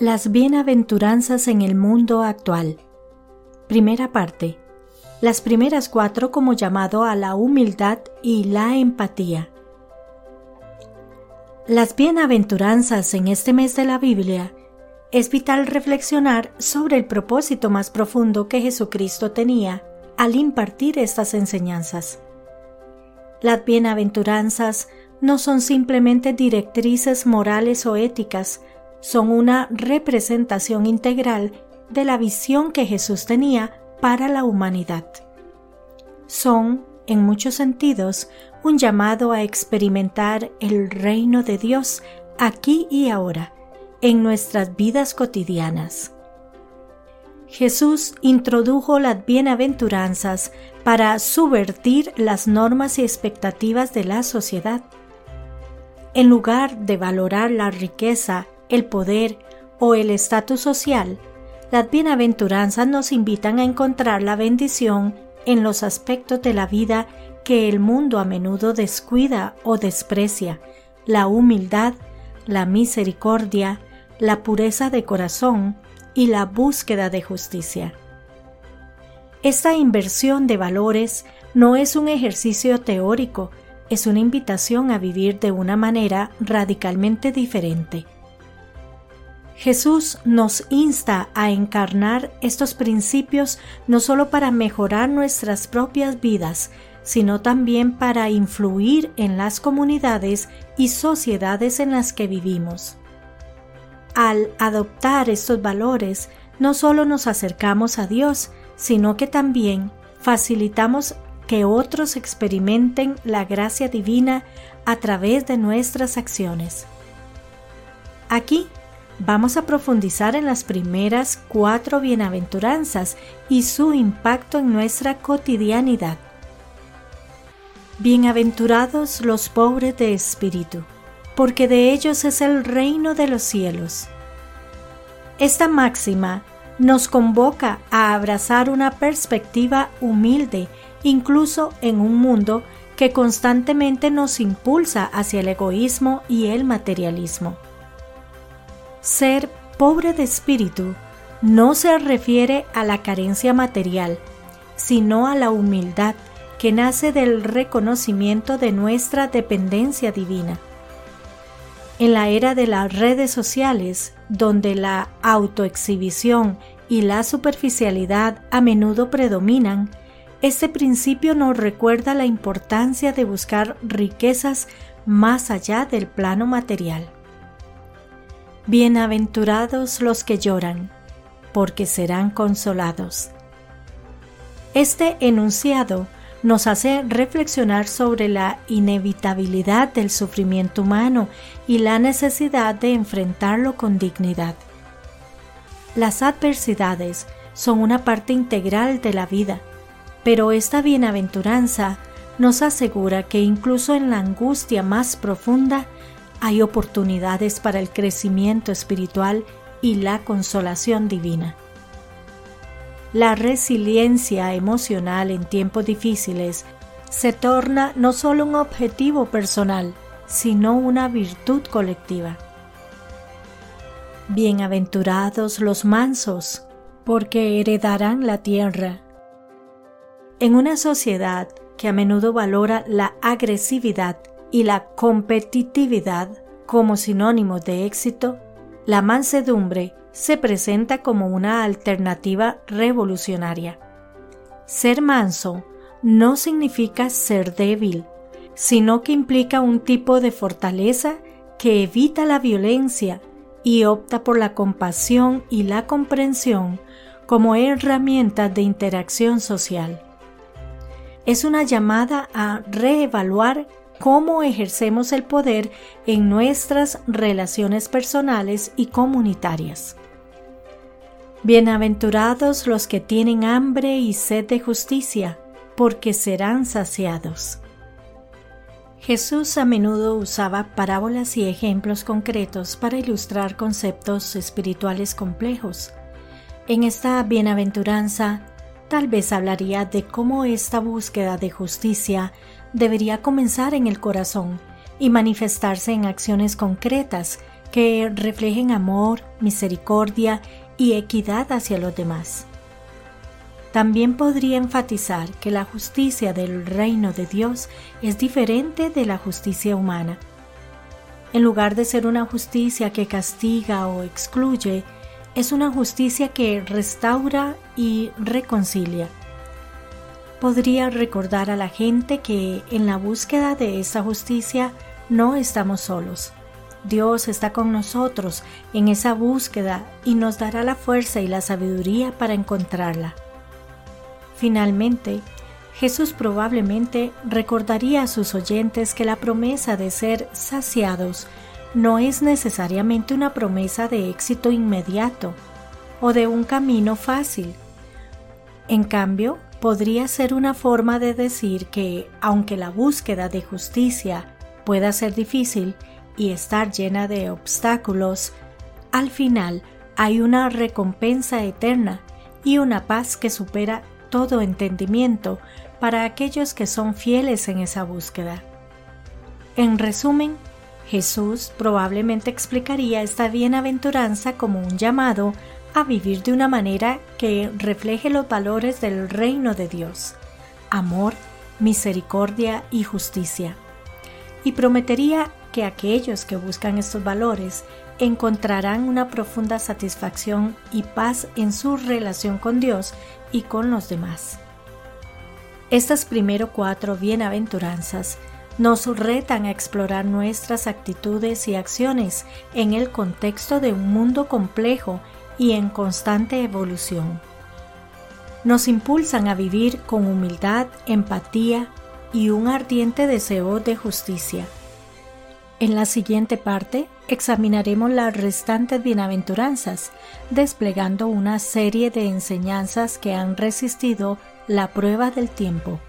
Las bienaventuranzas en el mundo actual. Primera parte. Las primeras cuatro como llamado a la humildad y la empatía. Las bienaventuranzas en este mes de la Biblia es vital reflexionar sobre el propósito más profundo que Jesucristo tenía al impartir estas enseñanzas. Las bienaventuranzas no son simplemente directrices morales o éticas, son una representación integral de la visión que Jesús tenía para la humanidad. Son, en muchos sentidos, un llamado a experimentar el reino de Dios aquí y ahora, en nuestras vidas cotidianas. Jesús introdujo las bienaventuranzas para subvertir las normas y expectativas de la sociedad. En lugar de valorar la riqueza el poder o el estatus social, las bienaventuranzas nos invitan a encontrar la bendición en los aspectos de la vida que el mundo a menudo descuida o desprecia, la humildad, la misericordia, la pureza de corazón y la búsqueda de justicia. Esta inversión de valores no es un ejercicio teórico, es una invitación a vivir de una manera radicalmente diferente. Jesús nos insta a encarnar estos principios no solo para mejorar nuestras propias vidas, sino también para influir en las comunidades y sociedades en las que vivimos. Al adoptar estos valores, no solo nos acercamos a Dios, sino que también facilitamos que otros experimenten la gracia divina a través de nuestras acciones. Aquí vamos a profundizar en las primeras cuatro bienaventuranzas y su impacto en nuestra cotidianidad. Bienaventurados los pobres de espíritu, porque de ellos es el reino de los cielos. Esta máxima nos convoca a abrazar una perspectiva humilde, incluso en un mundo que constantemente nos impulsa hacia el egoísmo y el materialismo. Ser pobre de espíritu no se refiere a la carencia material, sino a la humildad que nace del reconocimiento de nuestra dependencia divina. En la era de las redes sociales, donde la autoexhibición y la superficialidad a menudo predominan, este principio nos recuerda la importancia de buscar riquezas más allá del plano material. Bienaventurados los que lloran, porque serán consolados. Este enunciado nos hace reflexionar sobre la inevitabilidad del sufrimiento humano y la necesidad de enfrentarlo con dignidad. Las adversidades son una parte integral de la vida, pero esta bienaventuranza nos asegura que incluso en la angustia más profunda hay oportunidades para el crecimiento espiritual y la consolación divina. La resiliencia emocional en tiempos difíciles se torna no solo un objetivo personal, sino una virtud colectiva. Bienaventurados los mansos, porque heredarán la tierra. En una sociedad que a menudo valora la agresividad y la competitividad como sinónimo de éxito, la mansedumbre se presenta como una alternativa revolucionaria. Ser manso no significa ser débil, sino que implica un tipo de fortaleza que evita la violencia y opta por la compasión y la comprensión como herramientas de interacción social. Es una llamada a reevaluar cómo ejercemos el poder en nuestras relaciones personales y comunitarias. Bienaventurados los que tienen hambre y sed de justicia, porque serán saciados. Jesús a menudo usaba parábolas y ejemplos concretos para ilustrar conceptos espirituales complejos. En esta bienaventuranza, tal vez hablaría de cómo esta búsqueda de justicia debería comenzar en el corazón y manifestarse en acciones concretas que reflejen amor, misericordia y equidad hacia los demás. También podría enfatizar que la justicia del reino de Dios es diferente de la justicia humana. En lugar de ser una justicia que castiga o excluye, es una justicia que restaura y reconcilia. Podría recordar a la gente que en la búsqueda de esa justicia no estamos solos. Dios está con nosotros en esa búsqueda y nos dará la fuerza y la sabiduría para encontrarla. Finalmente, Jesús probablemente recordaría a sus oyentes que la promesa de ser saciados no es necesariamente una promesa de éxito inmediato o de un camino fácil. En cambio, podría ser una forma de decir que, aunque la búsqueda de justicia pueda ser difícil y estar llena de obstáculos, al final hay una recompensa eterna y una paz que supera todo entendimiento para aquellos que son fieles en esa búsqueda. En resumen, Jesús probablemente explicaría esta bienaventuranza como un llamado a vivir de una manera que refleje los valores del reino de Dios, amor, misericordia y justicia. Y prometería que aquellos que buscan estos valores encontrarán una profunda satisfacción y paz en su relación con Dios y con los demás. Estas primero cuatro bienaventuranzas nos retan a explorar nuestras actitudes y acciones en el contexto de un mundo complejo y en constante evolución. Nos impulsan a vivir con humildad, empatía y un ardiente deseo de justicia. En la siguiente parte examinaremos las restantes bienaventuranzas, desplegando una serie de enseñanzas que han resistido la prueba del tiempo.